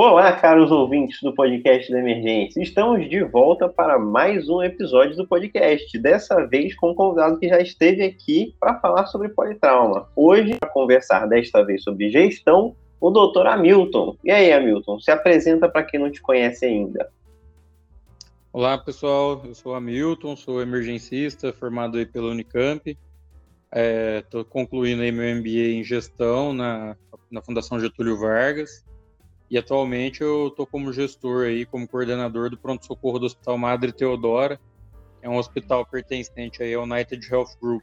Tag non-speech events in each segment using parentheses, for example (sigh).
Olá, caros ouvintes do podcast da Emergência. Estamos de volta para mais um episódio do podcast. Dessa vez com um convidado que já esteve aqui para falar sobre politrauma. Hoje, para conversar desta vez sobre gestão, o doutor Hamilton. E aí, Hamilton, se apresenta para quem não te conhece ainda. Olá, pessoal. Eu sou Hamilton, sou emergencista, formado aí pela Unicamp. Estou é, concluindo aí meu MBA em gestão na, na Fundação Getúlio Vargas. E atualmente eu estou como gestor aí, como coordenador do pronto-socorro do Hospital Madre Teodora. É um hospital pertencente aí ao United Health Group,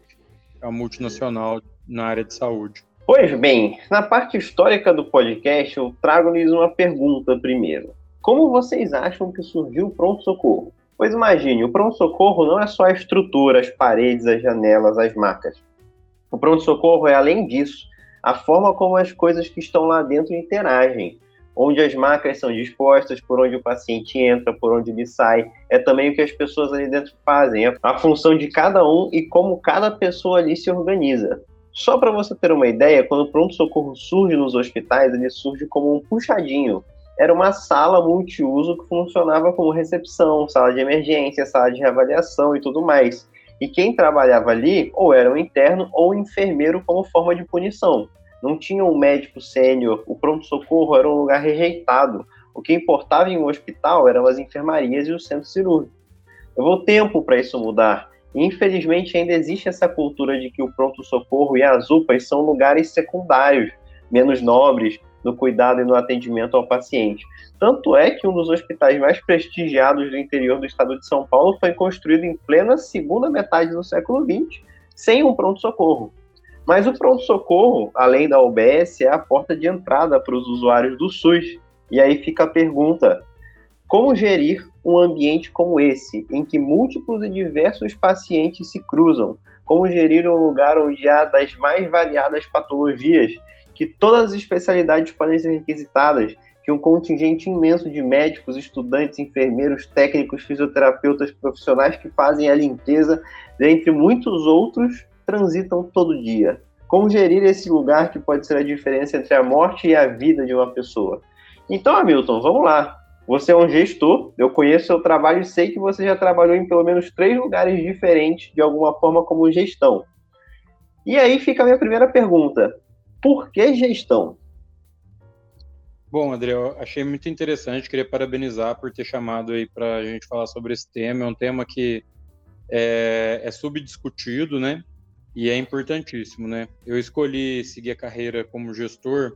é uma multinacional na área de saúde. Pois bem, na parte histórica do podcast, eu trago-lhes uma pergunta primeiro. Como vocês acham que surgiu o pronto-socorro? Pois imagine, o pronto-socorro não é só a estrutura, as paredes, as janelas, as macas. O pronto-socorro é, além disso, a forma como as coisas que estão lá dentro interagem onde as macas são dispostas, por onde o paciente entra, por onde ele sai. É também o que as pessoas ali dentro fazem, é a função de cada um e como cada pessoa ali se organiza. Só para você ter uma ideia, quando o pronto-socorro surge nos hospitais, ele surge como um puxadinho. Era uma sala multiuso que funcionava como recepção, sala de emergência, sala de reavaliação e tudo mais. E quem trabalhava ali, ou era um interno ou um enfermeiro como forma de punição não tinha um médico sênior, o pronto-socorro era um lugar rejeitado. O que importava em um hospital eram as enfermarias e o centro cirúrgico. Levou tempo para isso mudar. Infelizmente, ainda existe essa cultura de que o pronto-socorro e as UPAs são lugares secundários, menos nobres, no cuidado e no atendimento ao paciente. Tanto é que um dos hospitais mais prestigiados do interior do estado de São Paulo foi construído em plena segunda metade do século XX, sem um pronto-socorro. Mas o pronto-socorro, além da UBS, é a porta de entrada para os usuários do SUS. E aí fica a pergunta: como gerir um ambiente como esse, em que múltiplos e diversos pacientes se cruzam? Como gerir um lugar onde há das mais variadas patologias, que todas as especialidades podem ser requisitadas, que um contingente imenso de médicos, estudantes, enfermeiros, técnicos, fisioterapeutas, profissionais que fazem a limpeza, dentre muitos outros, transitam todo dia? Como gerir esse lugar que pode ser a diferença entre a morte e a vida de uma pessoa? Então, Hamilton, vamos lá. Você é um gestor, eu conheço seu trabalho e sei que você já trabalhou em pelo menos três lugares diferentes, de alguma forma, como gestão. E aí fica a minha primeira pergunta: por que gestão? Bom, André, eu achei muito interessante, queria parabenizar por ter chamado aí para a gente falar sobre esse tema. É um tema que é, é subdiscutido, né? E é importantíssimo, né? Eu escolhi seguir a carreira como gestor,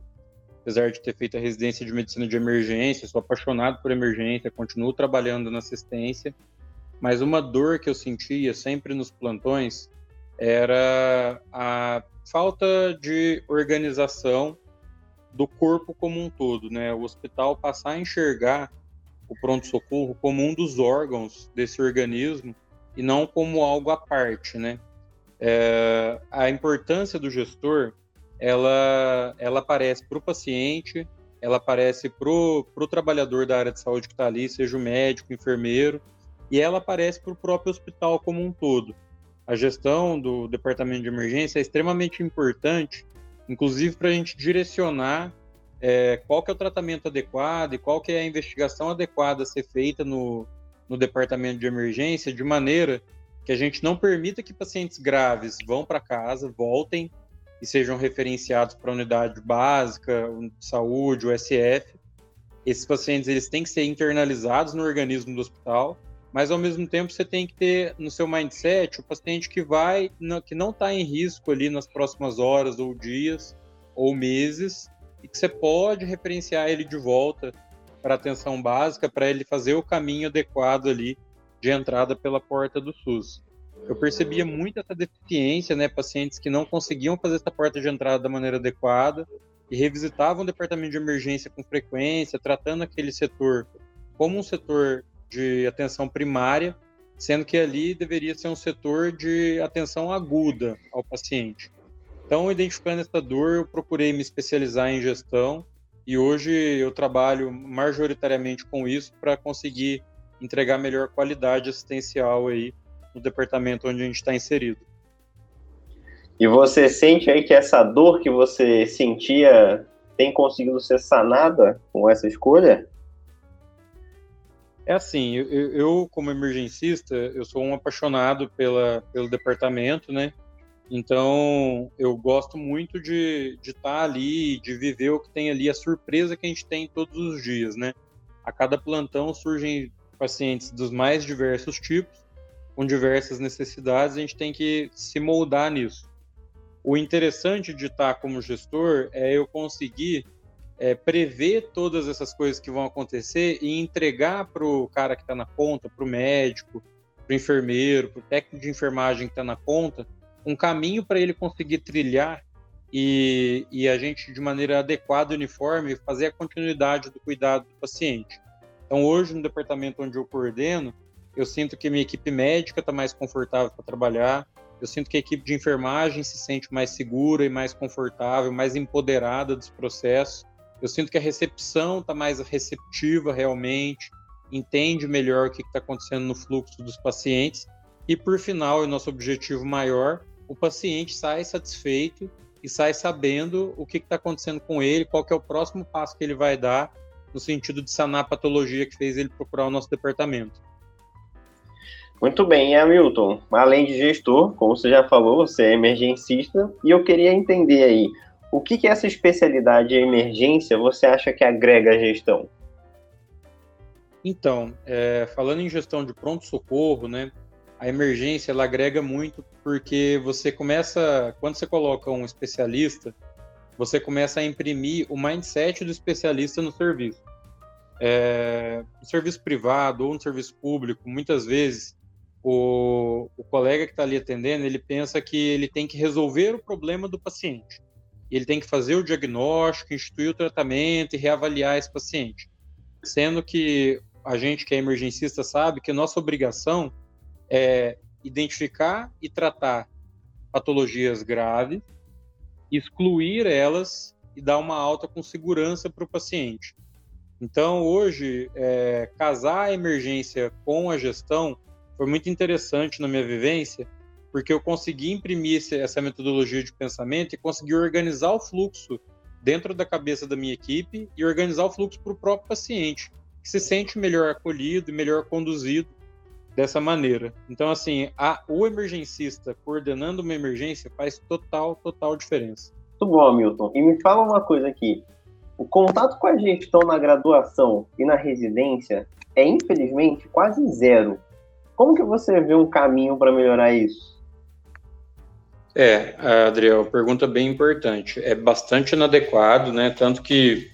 apesar de ter feito a residência de medicina de emergência, sou apaixonado por emergência, continuo trabalhando na assistência, mas uma dor que eu sentia sempre nos plantões era a falta de organização do corpo como um todo, né? O hospital passar a enxergar o pronto-socorro como um dos órgãos desse organismo e não como algo à parte, né? É, a importância do gestor ela, ela aparece para o paciente, ela aparece para o trabalhador da área de saúde que está ali, seja o médico, enfermeiro, e ela aparece para o próprio hospital como um todo. A gestão do departamento de emergência é extremamente importante, inclusive para a gente direcionar é, qual que é o tratamento adequado e qual que é a investigação adequada a ser feita no, no departamento de emergência, de maneira que a gente não permita que pacientes graves vão para casa, voltem e sejam referenciados para a unidade básica, de saúde, o SF. Esses pacientes eles têm que ser internalizados no organismo do hospital, mas ao mesmo tempo você tem que ter no seu mindset o paciente que vai, que não está em risco ali nas próximas horas ou dias ou meses e que você pode referenciar ele de volta para atenção básica para ele fazer o caminho adequado ali de entrada pela porta do SUS. Eu percebia muito essa deficiência, né, pacientes que não conseguiam fazer essa porta de entrada da maneira adequada e revisitavam o departamento de emergência com frequência, tratando aquele setor como um setor de atenção primária, sendo que ali deveria ser um setor de atenção aguda ao paciente. Então, identificando essa dor, eu procurei me especializar em gestão e hoje eu trabalho majoritariamente com isso para conseguir entregar melhor qualidade assistencial aí no departamento onde a gente está inserido. E você sente aí que essa dor que você sentia tem conseguido ser sanada com essa escolha? É assim, eu, eu, como emergencista, eu sou um apaixonado pela, pelo departamento, né? Então, eu gosto muito de estar tá ali, de viver o que tem ali, a surpresa que a gente tem todos os dias, né? A cada plantão surgem pacientes dos mais diversos tipos, com diversas necessidades, a gente tem que se moldar nisso. O interessante de estar como gestor é eu conseguir é, prever todas essas coisas que vão acontecer e entregar para o cara que está na ponta, para o médico, para o enfermeiro, para o técnico de enfermagem que está na ponta, um caminho para ele conseguir trilhar e, e, a gente, de maneira adequada e uniforme, fazer a continuidade do cuidado do paciente. Então, hoje, no departamento onde eu coordeno, eu sinto que minha equipe médica está mais confortável para trabalhar, eu sinto que a equipe de enfermagem se sente mais segura e mais confortável, mais empoderada dos processos. Eu sinto que a recepção está mais receptiva realmente, entende melhor o que está acontecendo no fluxo dos pacientes. E por final, o nosso objetivo maior, o paciente sai satisfeito e sai sabendo o que está acontecendo com ele, qual é o próximo passo que ele vai dar no sentido de sanar a patologia que fez ele procurar o nosso departamento. Muito bem, Hamilton. Além de gestor, como você já falou, você é emergencista, e eu queria entender aí o que, que essa especialidade em emergência você acha que agrega à gestão? Então, é, falando em gestão de pronto-socorro, né, a emergência ela agrega muito porque você começa, quando você coloca um especialista, você começa a imprimir o mindset do especialista no serviço. É, no serviço privado ou no serviço público, muitas vezes o, o colega que está ali atendendo, ele pensa que ele tem que resolver o problema do paciente ele tem que fazer o diagnóstico, instituir o tratamento e reavaliar esse paciente. Sendo que a gente que é emergencista sabe que nossa obrigação é identificar e tratar patologias graves, excluir elas e dar uma alta com segurança para o paciente. Então, hoje, é, casar a emergência com a gestão foi muito interessante na minha vivência, porque eu consegui imprimir essa metodologia de pensamento e consegui organizar o fluxo dentro da cabeça da minha equipe e organizar o fluxo para o próprio paciente, que se sente melhor acolhido e melhor conduzido dessa maneira. Então, assim, a, o emergencista coordenando uma emergência faz total, total diferença. Muito bom, Milton. E me fala uma coisa aqui. O contato com a gestão na graduação e na residência é, infelizmente, quase zero. Como que você vê um caminho para melhorar isso? É, Adriel, pergunta bem importante. É bastante inadequado, né? Tanto que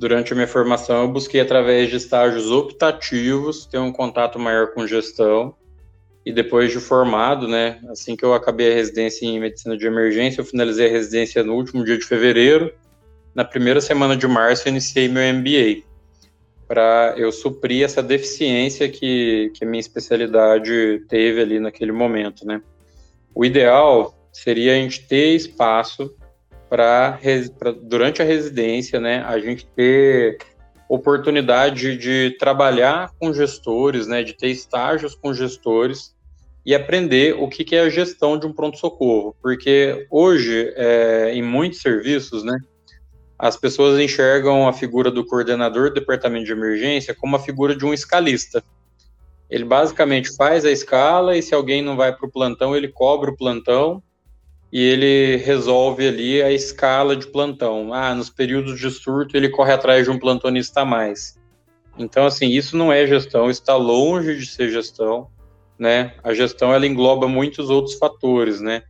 durante a minha formação eu busquei através de estágios optativos ter um contato maior com gestão. E depois de formado, né? Assim que eu acabei a residência em medicina de emergência, eu finalizei a residência no último dia de fevereiro. Na primeira semana de março, eu iniciei meu MBA para eu suprir essa deficiência que, que a minha especialidade teve ali naquele momento, né? O ideal seria a gente ter espaço para durante a residência, né, a gente ter oportunidade de trabalhar com gestores, né, de ter estágios com gestores e aprender o que, que é a gestão de um pronto-socorro, porque hoje, é, em muitos serviços, né, as pessoas enxergam a figura do coordenador do departamento de emergência como a figura de um escalista. Ele basicamente faz a escala e se alguém não vai para o plantão, ele cobra o plantão e ele resolve ali a escala de plantão. Ah, nos períodos de surto ele corre atrás de um plantonista a mais. Então, assim, isso não é gestão, está longe de ser gestão, né? A gestão, ela engloba muitos outros fatores, né?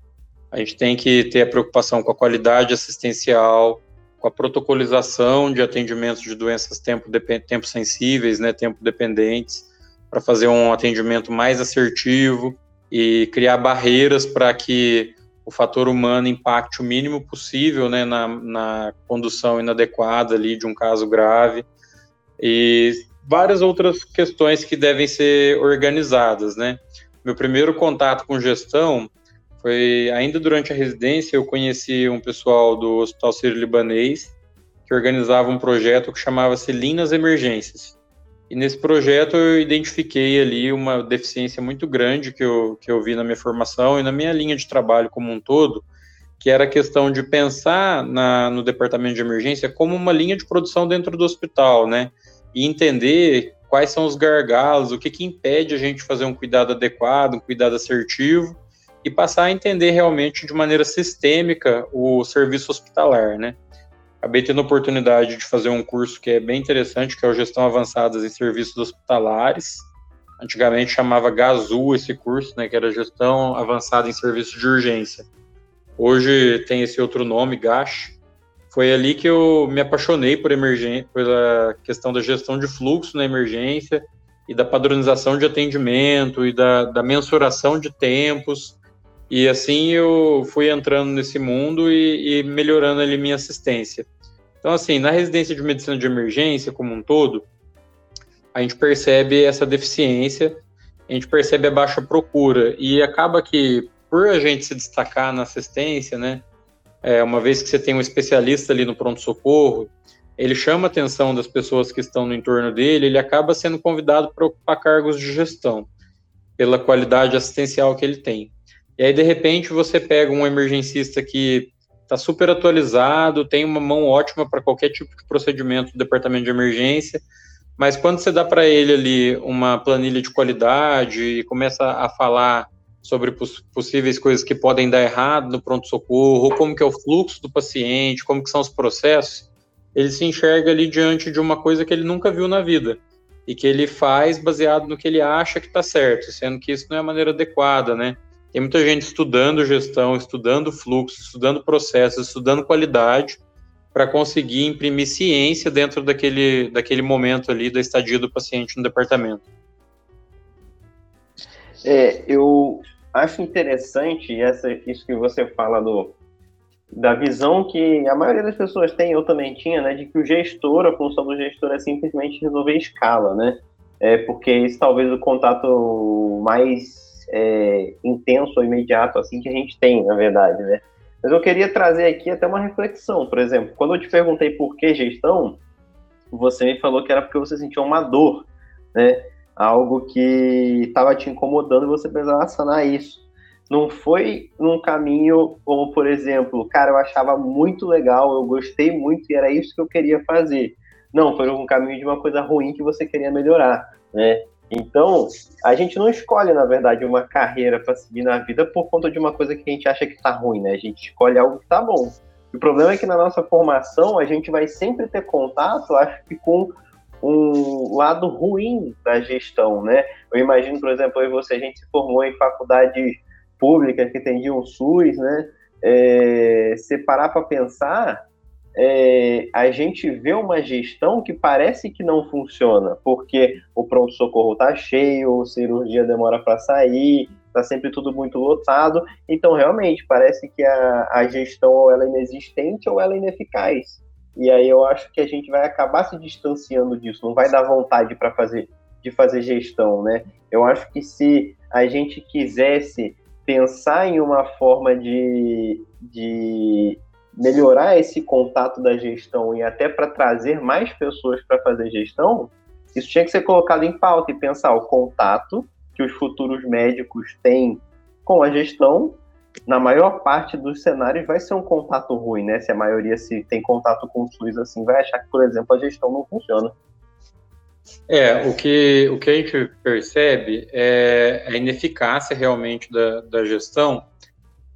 A gente tem que ter a preocupação com a qualidade assistencial, com a protocolização de atendimentos de doenças tempo, tempo sensíveis, né, tempo dependentes, para fazer um atendimento mais assertivo e criar barreiras para que o fator humano impacte o mínimo possível né, na, na condução inadequada ali de um caso grave e várias outras questões que devem ser organizadas, né? Meu primeiro contato com gestão foi ainda durante a residência, eu conheci um pessoal do Hospital Sírio-Libanês que organizava um projeto que chamava-se Linas Emergências. E nesse projeto eu identifiquei ali uma deficiência muito grande que eu, que eu vi na minha formação e na minha linha de trabalho como um todo, que era a questão de pensar na, no departamento de emergência como uma linha de produção dentro do hospital, né? E entender quais são os gargalos, o que, que impede a gente fazer um cuidado adequado, um cuidado assertivo, e passar a entender realmente de maneira sistêmica o serviço hospitalar, né? Acabei tendo a oportunidade de fazer um curso que é bem interessante, que é o Gestão Avançadas em Serviços Hospitalares. Antigamente chamava GASU esse curso, né, que era Gestão Avançada em Serviços de Urgência. Hoje tem esse outro nome, GASH. Foi ali que eu me apaixonei por emergência, pela questão da gestão de fluxo na emergência e da padronização de atendimento e da, da mensuração de tempos. E assim eu fui entrando nesse mundo e, e melhorando ali minha assistência. Então, assim, na residência de medicina de emergência como um todo, a gente percebe essa deficiência, a gente percebe a baixa procura e acaba que por a gente se destacar na assistência, né, é, uma vez que você tem um especialista ali no pronto-socorro, ele chama a atenção das pessoas que estão no entorno dele, ele acaba sendo convidado para ocupar cargos de gestão, pela qualidade assistencial que ele tem. E aí, de repente, você pega um emergencista que está super atualizado, tem uma mão ótima para qualquer tipo de procedimento do departamento de emergência, mas quando você dá para ele ali uma planilha de qualidade e começa a falar sobre poss possíveis coisas que podem dar errado no pronto-socorro, como que é o fluxo do paciente, como que são os processos, ele se enxerga ali diante de uma coisa que ele nunca viu na vida e que ele faz baseado no que ele acha que está certo, sendo que isso não é a maneira adequada, né? Tem muita gente estudando gestão, estudando fluxo, estudando processos, estudando qualidade para conseguir imprimir ciência dentro daquele, daquele momento ali da estadia do paciente no departamento. É, eu acho interessante essa, isso que você fala do, da visão que a maioria das pessoas tem, eu também tinha, né, de que o gestor, a função do gestor é simplesmente resolver escala, né? É, porque isso talvez o contato mais é, intenso ou imediato assim que a gente tem, na verdade, né? Mas eu queria trazer aqui até uma reflexão, por exemplo, quando eu te perguntei por que gestão, você me falou que era porque você sentia uma dor, né? algo que estava te incomodando e você precisava sanar isso. Não foi num caminho como, por exemplo, cara, eu achava muito legal, eu gostei muito e era isso que eu queria fazer. Não, foi um caminho de uma coisa ruim que você queria melhorar, né? Então, a gente não escolhe, na verdade, uma carreira para seguir na vida por conta de uma coisa que a gente acha que está ruim, né? A gente escolhe algo que está bom. O problema é que na nossa formação a gente vai sempre ter contato, acho que com um lado ruim da gestão, né? Eu imagino, por exemplo, eu você, a gente se formou em faculdade pública que atendia um SUS, né? É, se parar para pensar, é, a gente vê uma gestão que parece que não funciona, porque o pronto-socorro está cheio, a cirurgia demora para sair, está sempre tudo muito lotado. Então, realmente, parece que a, a gestão ou ela é inexistente ou ela é ineficaz. E aí eu acho que a gente vai acabar se distanciando disso, não vai dar vontade para fazer de fazer gestão, né? Eu acho que se a gente quisesse pensar em uma forma de, de melhorar esse contato da gestão e até para trazer mais pessoas para fazer gestão, isso tinha que ser colocado em pauta e pensar o contato que os futuros médicos têm com a gestão na maior parte dos cenários vai ser um contato ruim, né? Se a maioria se tem contato com o SUS assim, vai achar que, por exemplo, a gestão não funciona. É, o que, o que a gente percebe é a ineficácia realmente da, da gestão,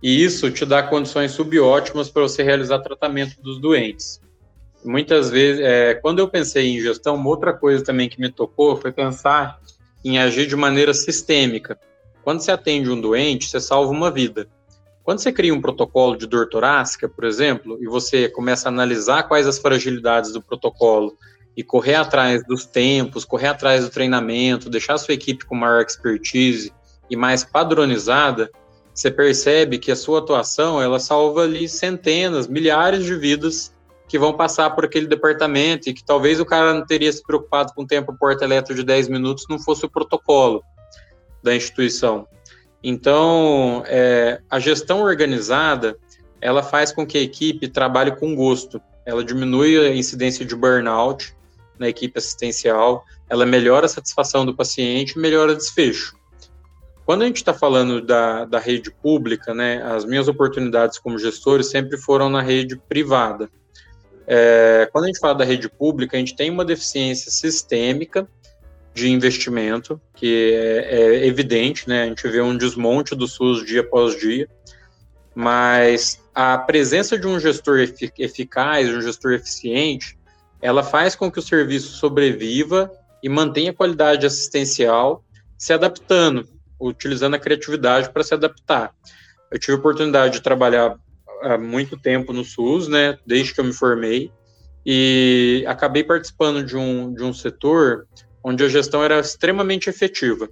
e isso te dá condições subótimas para você realizar tratamento dos doentes. Muitas vezes, é, quando eu pensei em gestão, uma outra coisa também que me tocou foi pensar em agir de maneira sistêmica. Quando você atende um doente, você salva uma vida. Quando você cria um protocolo de dor torácica, por exemplo, e você começa a analisar quais as fragilidades do protocolo e correr atrás dos tempos, correr atrás do treinamento, deixar a sua equipe com maior expertise e mais padronizada, você percebe que a sua atuação ela salva ali centenas, milhares de vidas que vão passar por aquele departamento e que talvez o cara não teria se preocupado com o tempo porta eletro de 10 minutos não fosse o protocolo da instituição. Então, é, a gestão organizada, ela faz com que a equipe trabalhe com gosto. Ela diminui a incidência de burnout na equipe assistencial, ela melhora a satisfação do paciente e melhora o desfecho. Quando a gente está falando da, da rede pública, né, as minhas oportunidades como gestor sempre foram na rede privada. É, quando a gente fala da rede pública, a gente tem uma deficiência sistêmica de investimento, que é, é evidente, né, a gente vê um desmonte do SUS dia após dia, mas a presença de um gestor eficaz, de um gestor eficiente, ela faz com que o serviço sobreviva e mantenha a qualidade assistencial, se adaptando utilizando a criatividade para se adaptar. Eu tive a oportunidade de trabalhar há muito tempo no SUS, né, desde que eu me formei, e acabei participando de um, de um setor onde a gestão era extremamente efetiva.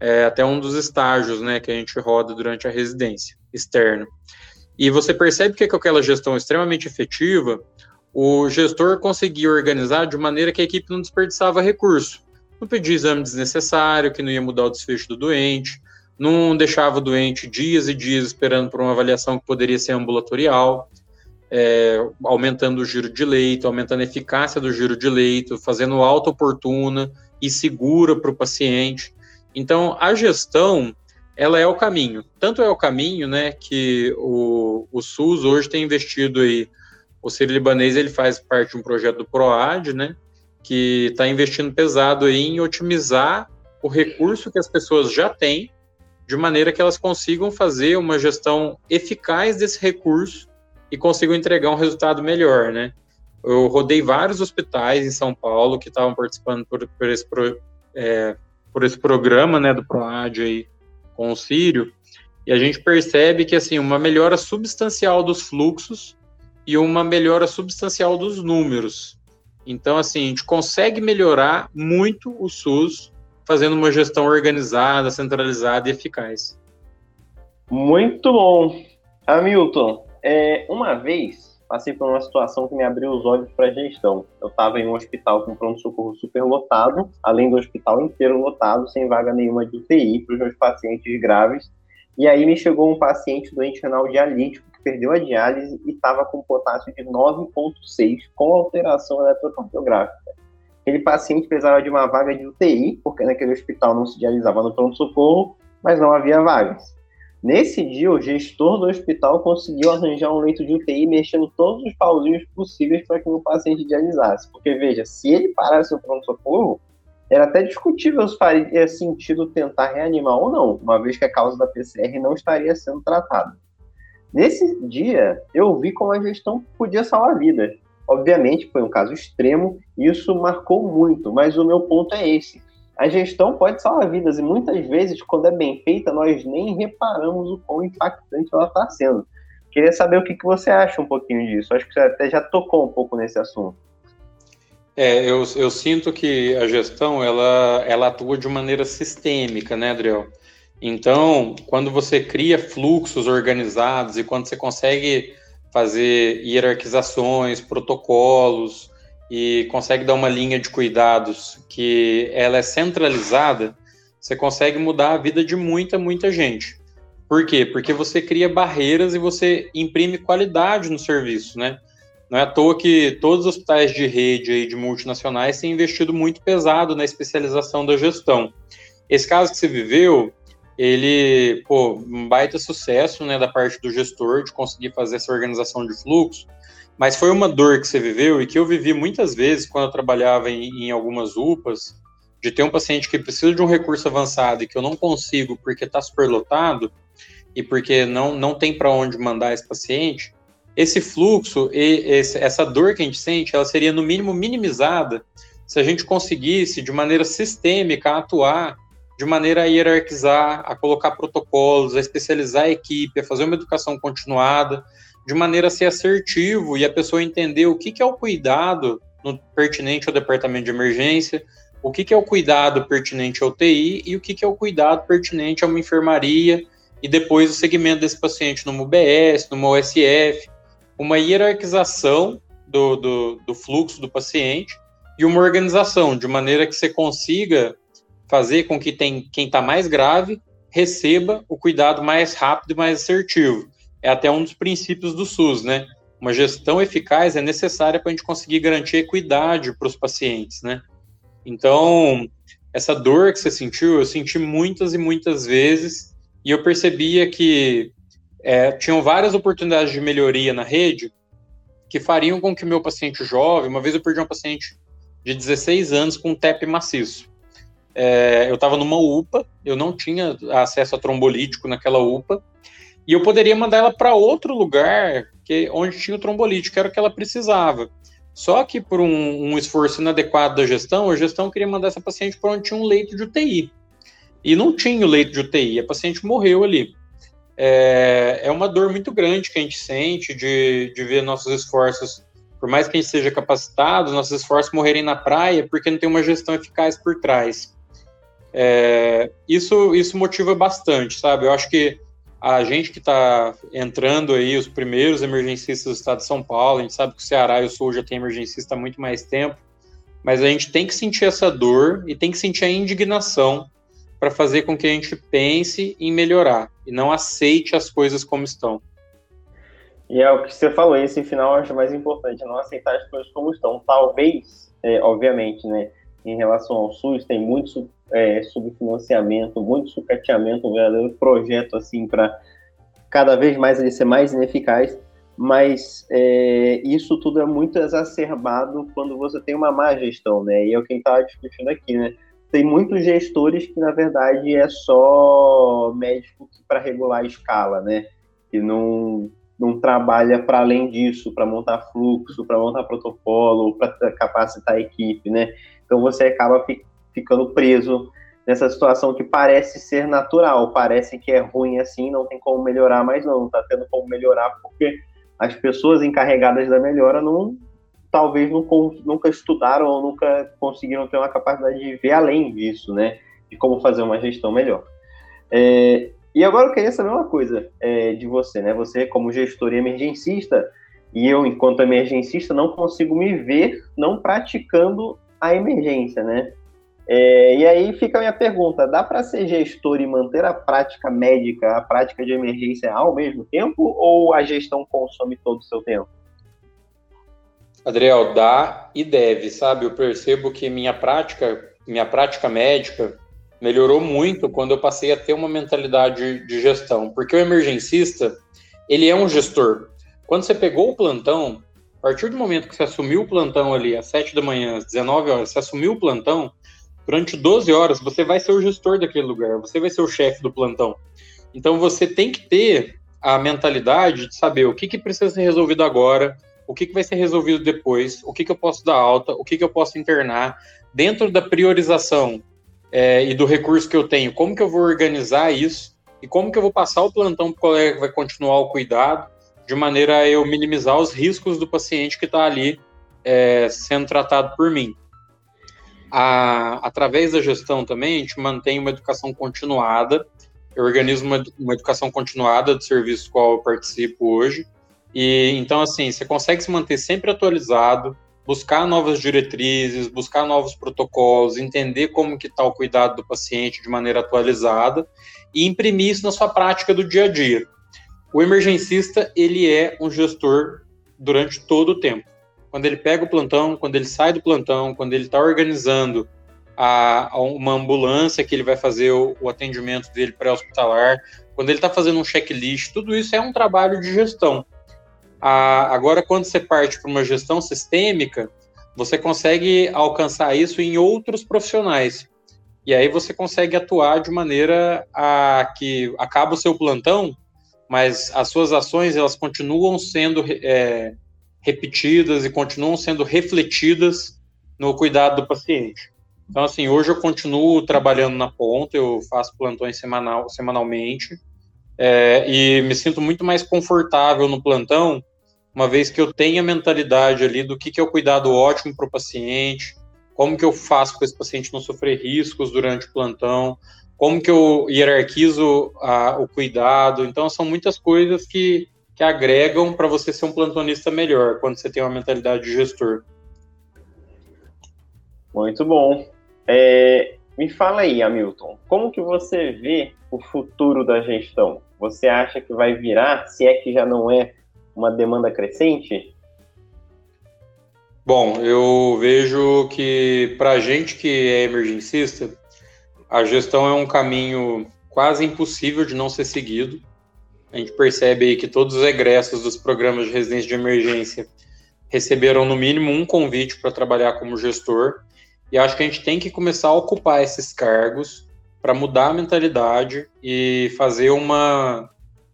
É, até um dos estágios né, que a gente roda durante a residência externa. E você percebe que com aquela gestão extremamente efetiva, o gestor conseguia organizar de maneira que a equipe não desperdiçava recurso não pedia exame desnecessário, que não ia mudar o desfecho do doente, não deixava o doente dias e dias esperando por uma avaliação que poderia ser ambulatorial, é, aumentando o giro de leito, aumentando a eficácia do giro de leito, fazendo alta oportuna e segura para o paciente. Então, a gestão, ela é o caminho. Tanto é o caminho, né, que o, o SUS hoje tem investido aí, o Sírio Libanês, ele faz parte de um projeto do PROAD, né, que está investindo pesado em otimizar o recurso que as pessoas já têm, de maneira que elas consigam fazer uma gestão eficaz desse recurso e consigam entregar um resultado melhor, né? Eu rodei vários hospitais em São Paulo que estavam participando por, por, esse, pro, é, por esse programa, né, do PROAD aí com o Sírio, e a gente percebe que, assim, uma melhora substancial dos fluxos e uma melhora substancial dos números. Então, assim, a gente consegue melhorar muito o SUS fazendo uma gestão organizada, centralizada e eficaz. Muito bom. Hamilton, é, uma vez passei por uma situação que me abriu os olhos para a gestão. Eu estava em um hospital com pronto-socorro super lotado, além do hospital inteiro lotado, sem vaga nenhuma de UTI para os meus pacientes graves. E aí me chegou um paciente doente renal dialítico perdeu a diálise e estava com potássio de 9,6 com alteração eletrocardiográfica. Aquele paciente precisava de uma vaga de UTI, porque naquele hospital não se dialisava no pronto-socorro, mas não havia vagas. Nesse dia, o gestor do hospital conseguiu arranjar um leito de UTI mexendo todos os pauzinhos possíveis para que o paciente dialisasse. Porque, veja, se ele parasse o pronto-socorro, era até discutível se faria sentido tentar reanimar ou não, uma vez que a causa da PCR não estaria sendo tratada. Nesse dia, eu vi como a gestão podia salvar vidas. Obviamente, foi um caso extremo e isso marcou muito, mas o meu ponto é esse. A gestão pode salvar vidas e muitas vezes, quando é bem feita, nós nem reparamos o quão impactante ela está sendo. Queria saber o que, que você acha um pouquinho disso. Acho que você até já tocou um pouco nesse assunto. É, eu, eu sinto que a gestão ela, ela atua de maneira sistêmica, né, Adriel? Então, quando você cria fluxos organizados e quando você consegue fazer hierarquizações, protocolos e consegue dar uma linha de cuidados que ela é centralizada, você consegue mudar a vida de muita, muita gente. Por quê? Porque você cria barreiras e você imprime qualidade no serviço, né? Não é à toa que todos os hospitais de rede aí de multinacionais têm investido muito pesado na especialização da gestão. Esse caso que você viveu, ele, pô, um baita sucesso, né, da parte do gestor de conseguir fazer essa organização de fluxo, mas foi uma dor que você viveu e que eu vivi muitas vezes quando eu trabalhava em, em algumas UPAs, de ter um paciente que precisa de um recurso avançado e que eu não consigo porque está superlotado e porque não, não tem para onde mandar esse paciente, esse fluxo e esse, essa dor que a gente sente, ela seria no mínimo minimizada se a gente conseguisse de maneira sistêmica atuar de maneira a hierarquizar, a colocar protocolos, a especializar a equipe, a fazer uma educação continuada, de maneira a ser assertivo e a pessoa entender o que, que é o cuidado pertinente ao departamento de emergência, o que, que é o cuidado pertinente ao TI e o que, que é o cuidado pertinente a uma enfermaria e depois o segmento desse paciente numa UBS, numa OSF, uma hierarquização do, do, do fluxo do paciente e uma organização, de maneira que você consiga fazer com que tem, quem está mais grave receba o cuidado mais rápido e mais assertivo. É até um dos princípios do SUS, né? Uma gestão eficaz é necessária para a gente conseguir garantir equidade para os pacientes, né? Então, essa dor que você sentiu, eu senti muitas e muitas vezes, e eu percebia que é, tinham várias oportunidades de melhoria na rede que fariam com que meu paciente jovem, uma vez eu perdi um paciente de 16 anos com um TEP maciço. É, eu estava numa UPA, eu não tinha acesso a trombolítico naquela UPA, e eu poderia mandar ela para outro lugar que onde tinha o trombolítico, era o que ela precisava. Só que por um, um, esforço inadequado da gestão, a gestão queria mandar essa paciente para onde tinha um leito de UTI. E não tinha o leito de UTI, a paciente morreu ali. É, é uma dor muito grande que a gente sente de, de ver nossos esforços, por mais que a gente seja capacitado, nossos esforços morrerem na praia porque não tem uma gestão eficaz por trás. É, isso, isso motiva bastante, sabe? Eu acho que a gente que está entrando aí, os primeiros emergencistas do estado de São Paulo, a gente sabe que o Ceará e o Sul já tem emergencista há muito mais tempo, mas a gente tem que sentir essa dor e tem que sentir a indignação para fazer com que a gente pense em melhorar e não aceite as coisas como estão. E é o que você falou, esse final eu acho mais importante, não aceitar as coisas como estão. Talvez, é, obviamente, né, em relação ao SUS, tem muito é, subfinanciamento, muito sucateamento, um verdadeiro projeto assim para cada vez mais ele ser mais ineficaz, mas é, isso tudo é muito exacerbado quando você tem uma má gestão, né? E é o que a gente estava discutindo aqui, né? Tem muitos gestores que, na verdade, é só médico para regular a escala, né? Que não, não trabalha para além disso, para montar fluxo, para montar protocolo, para capacitar a equipe, né? Então você acaba ficando preso nessa situação que parece ser natural, parece que é ruim assim, não tem como melhorar, mas não, está tendo como melhorar porque as pessoas encarregadas da melhora não talvez não, nunca estudaram ou nunca conseguiram ter uma capacidade de ver além disso, né? De como fazer uma gestão melhor. É, e agora eu queria saber uma coisa é, de você, né? Você como gestor e emergencista, e eu, enquanto emergencista, não consigo me ver não praticando a emergência, né? É, e aí fica a minha pergunta: dá para ser gestor e manter a prática médica, a prática de emergência ao mesmo tempo, ou a gestão consome todo o seu tempo? Adriel, dá e deve, sabe? Eu percebo que minha prática, minha prática médica melhorou muito quando eu passei a ter uma mentalidade de gestão, porque o emergencista, ele é um gestor. Quando você pegou o plantão, a partir do momento que você assumiu o plantão ali às 7 da manhã, às 19 horas, você assumiu o plantão, durante 12 horas você vai ser o gestor daquele lugar, você vai ser o chefe do plantão. Então você tem que ter a mentalidade de saber o que, que precisa ser resolvido agora, o que, que vai ser resolvido depois, o que, que eu posso dar alta, o que, que eu posso internar, dentro da priorização é, e do recurso que eu tenho, como que eu vou organizar isso e como que eu vou passar o plantão para o colega que vai continuar o cuidado, de maneira a eu minimizar os riscos do paciente que está ali é, sendo tratado por mim a, através da gestão também, a gente mantém uma educação continuada, eu organizo uma, uma educação continuada do serviço qual eu participo hoje, e então, assim, você consegue se manter sempre atualizado, buscar novas diretrizes, buscar novos protocolos, entender como que está o cuidado do paciente de maneira atualizada e imprimir isso na sua prática do dia a dia. O emergencista, ele é um gestor durante todo o tempo quando ele pega o plantão, quando ele sai do plantão, quando ele está organizando a, a, uma ambulância que ele vai fazer o, o atendimento dele pré-hospitalar, quando ele está fazendo um checklist, tudo isso é um trabalho de gestão. A, agora, quando você parte para uma gestão sistêmica, você consegue alcançar isso em outros profissionais. E aí você consegue atuar de maneira a que acaba o seu plantão, mas as suas ações elas continuam sendo é, repetidas e continuam sendo refletidas no cuidado do paciente. Então, assim, hoje eu continuo trabalhando na ponta, eu faço plantões semanal, semanalmente, é, e me sinto muito mais confortável no plantão, uma vez que eu tenho a mentalidade ali do que, que é o cuidado ótimo para o paciente, como que eu faço para esse paciente não sofrer riscos durante o plantão, como que eu hierarquizo a, o cuidado. Então, são muitas coisas que que agregam para você ser um plantonista melhor quando você tem uma mentalidade de gestor. Muito bom. É, me fala aí, Hamilton, como que você vê o futuro da gestão? Você acha que vai virar, se é que já não é, uma demanda crescente? Bom, eu vejo que para a gente que é emergencista, a gestão é um caminho quase impossível de não ser seguido. A gente percebe aí que todos os egressos dos programas de residência de emergência receberam no mínimo um convite para trabalhar como gestor. E acho que a gente tem que começar a ocupar esses cargos para mudar a mentalidade e fazer uma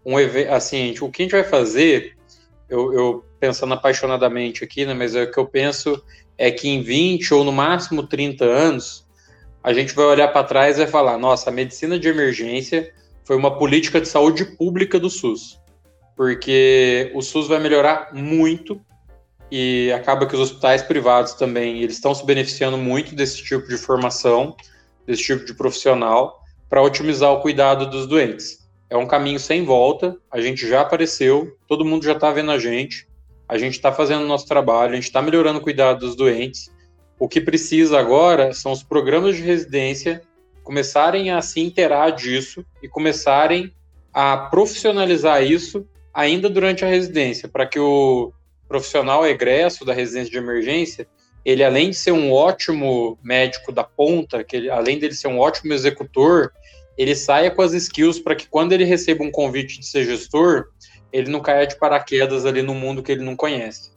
um assim, o que a gente vai fazer, eu, eu pensando apaixonadamente aqui, né, mas é o que eu penso é que em 20 ou no máximo 30 anos, a gente vai olhar para trás e vai falar: nossa, a medicina de emergência foi uma política de saúde pública do SUS. Porque o SUS vai melhorar muito e acaba que os hospitais privados também eles estão se beneficiando muito desse tipo de formação, desse tipo de profissional, para otimizar o cuidado dos doentes. É um caminho sem volta, a gente já apareceu, todo mundo já está vendo a gente, a gente está fazendo o nosso trabalho, a gente está melhorando o cuidado dos doentes. O que precisa agora são os programas de residência começarem a se inteirar disso e começarem a profissionalizar isso ainda durante a residência, para que o profissional egresso da residência de emergência, ele além de ser um ótimo médico da ponta, que ele, além dele ser um ótimo executor, ele saia com as skills para que quando ele receba um convite de ser gestor, ele não caia de paraquedas ali no mundo que ele não conhece.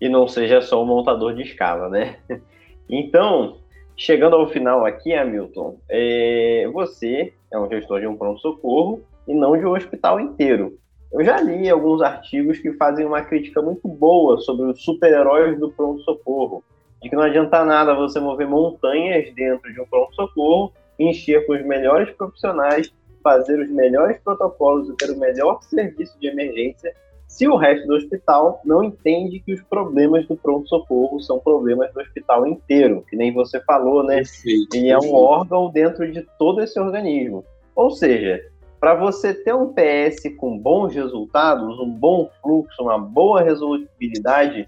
E não seja só um montador de escala, né? (laughs) Então, chegando ao final aqui, Hamilton, é, você é um gestor de um pronto-socorro e não de um hospital inteiro. Eu já li alguns artigos que fazem uma crítica muito boa sobre os super-heróis do pronto-socorro, de que não adianta nada você mover montanhas dentro de um pronto-socorro, encher com os melhores profissionais fazer os melhores protocolos e ter o melhor serviço de emergência se o resto do hospital não entende que os problemas do pronto-socorro são problemas do hospital inteiro, que nem você falou, né? Perfeito, Ele é um órgão dentro de todo esse organismo. Ou seja, para você ter um PS com bons resultados, um bom fluxo, uma boa resolutibilidade,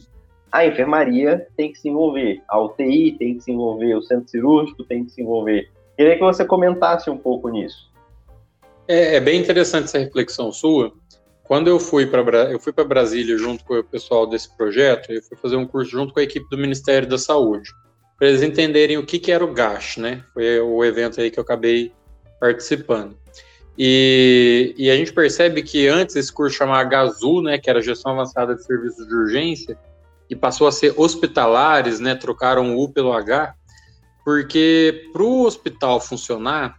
a enfermaria tem que se envolver, a UTI tem que se envolver, o centro cirúrgico tem que se envolver. Queria que você comentasse um pouco nisso. É, é bem interessante essa reflexão sua. Quando eu fui para eu fui para Brasília junto com o pessoal desse projeto, eu fui fazer um curso junto com a equipe do Ministério da Saúde, para eles entenderem o que, que era o GASH, né? Foi o evento aí que eu acabei participando. E, e, a gente percebe que antes esse curso chamava GASU, né, que era Gestão Avançada de Serviços de Urgência, e passou a ser hospitalares, né, trocaram o U pelo H, porque para o hospital funcionar,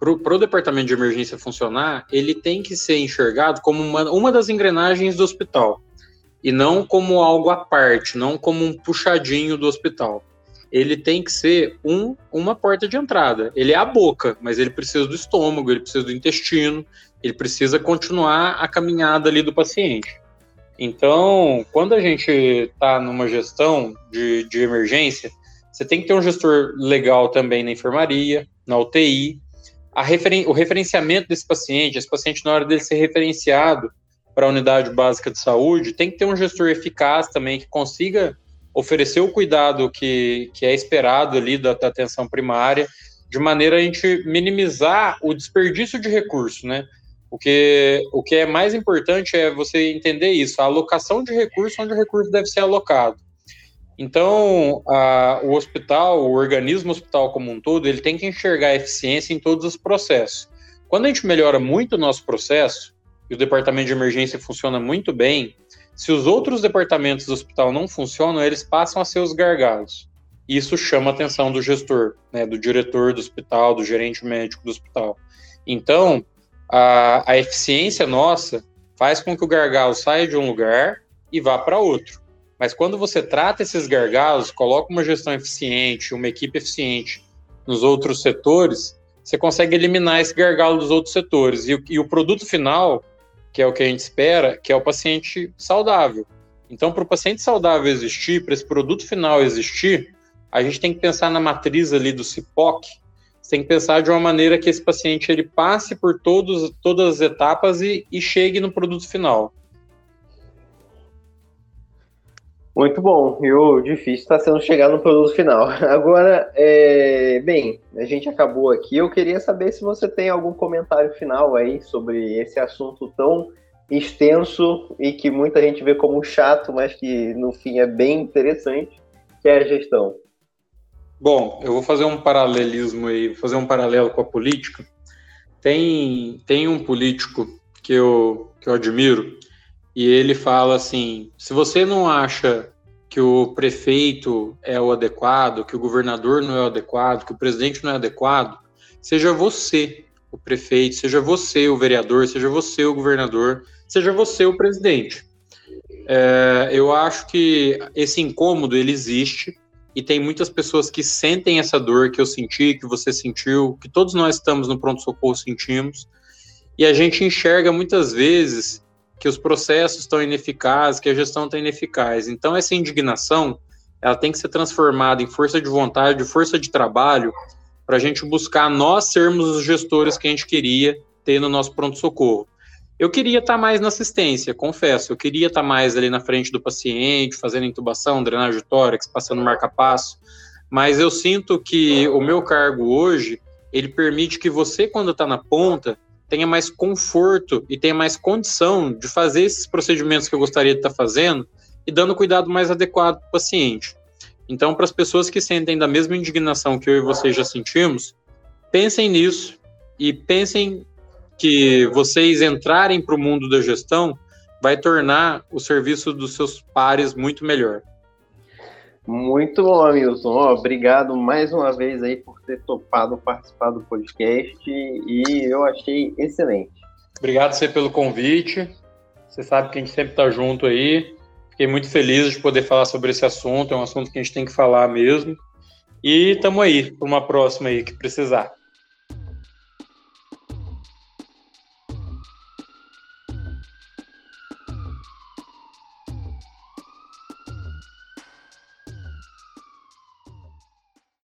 para o departamento de emergência funcionar, ele tem que ser enxergado como uma, uma das engrenagens do hospital e não como algo à parte, não como um puxadinho do hospital. Ele tem que ser um, uma porta de entrada. Ele é a boca, mas ele precisa do estômago, ele precisa do intestino, ele precisa continuar a caminhada ali do paciente. Então, quando a gente está numa gestão de, de emergência, você tem que ter um gestor legal também na enfermaria, na UTI, referen o referenciamento desse paciente, esse paciente, na hora dele ser referenciado para a unidade básica de saúde, tem que ter um gestor eficaz também que consiga oferecer o cuidado que, que é esperado ali da, da atenção primária, de maneira a gente minimizar o desperdício de recurso, né? O que, o que é mais importante é você entender isso, a alocação de recurso onde o recurso deve ser alocado. Então, a, o hospital, o organismo hospital como um todo, ele tem que enxergar a eficiência em todos os processos. Quando a gente melhora muito o nosso processo, e o departamento de emergência funciona muito bem, se os outros departamentos do hospital não funcionam, eles passam a ser os gargalos. Isso chama a atenção do gestor, né, do diretor do hospital, do gerente médico do hospital. Então, a, a eficiência nossa faz com que o gargalo saia de um lugar e vá para outro. Mas quando você trata esses gargalos, coloca uma gestão eficiente, uma equipe eficiente nos outros setores, você consegue eliminar esse gargalo dos outros setores. E, e o produto final, que é o que a gente espera, que é o paciente saudável. Então, para o paciente saudável existir, para esse produto final existir, a gente tem que pensar na matriz ali do CIPOC, tem que pensar de uma maneira que esse paciente ele passe por todos, todas as etapas e, e chegue no produto final. Muito bom. E o difícil está sendo chegar no produto final. (laughs) Agora, é... bem, a gente acabou aqui. Eu queria saber se você tem algum comentário final aí sobre esse assunto tão extenso e que muita gente vê como chato, mas que no fim é bem interessante, que é a gestão. Bom, eu vou fazer um paralelismo aí, vou fazer um paralelo com a política. Tem, tem um político que eu, que eu admiro, e ele fala assim: se você não acha que o prefeito é o adequado, que o governador não é o adequado, que o presidente não é adequado, seja você o prefeito, seja você o vereador, seja você o governador, seja você o presidente. É, eu acho que esse incômodo ele existe e tem muitas pessoas que sentem essa dor que eu senti, que você sentiu, que todos nós estamos no pronto socorro sentimos e a gente enxerga muitas vezes que os processos estão ineficazes, que a gestão está ineficaz. Então, essa indignação ela tem que ser transformada em força de vontade, força de trabalho, para a gente buscar nós sermos os gestores que a gente queria ter no nosso pronto-socorro. Eu queria estar tá mais na assistência, confesso. Eu queria estar tá mais ali na frente do paciente, fazendo intubação, drenagem de tórax, passando marca-passo. Mas eu sinto que o meu cargo hoje, ele permite que você, quando está na ponta, tenha mais conforto e tenha mais condição de fazer esses procedimentos que eu gostaria de estar fazendo e dando cuidado mais adequado para o paciente. Então, para as pessoas que sentem da mesma indignação que eu e vocês já sentimos, pensem nisso e pensem que vocês entrarem para o mundo da gestão vai tornar o serviço dos seus pares muito melhor. Muito bom, Amilson. Oh, obrigado mais uma vez aí por ter topado participar do podcast e eu achei excelente. Obrigado você pelo convite. Você sabe que a gente sempre está junto aí. Fiquei muito feliz de poder falar sobre esse assunto. É um assunto que a gente tem que falar mesmo. E estamos aí para uma próxima aí que precisar.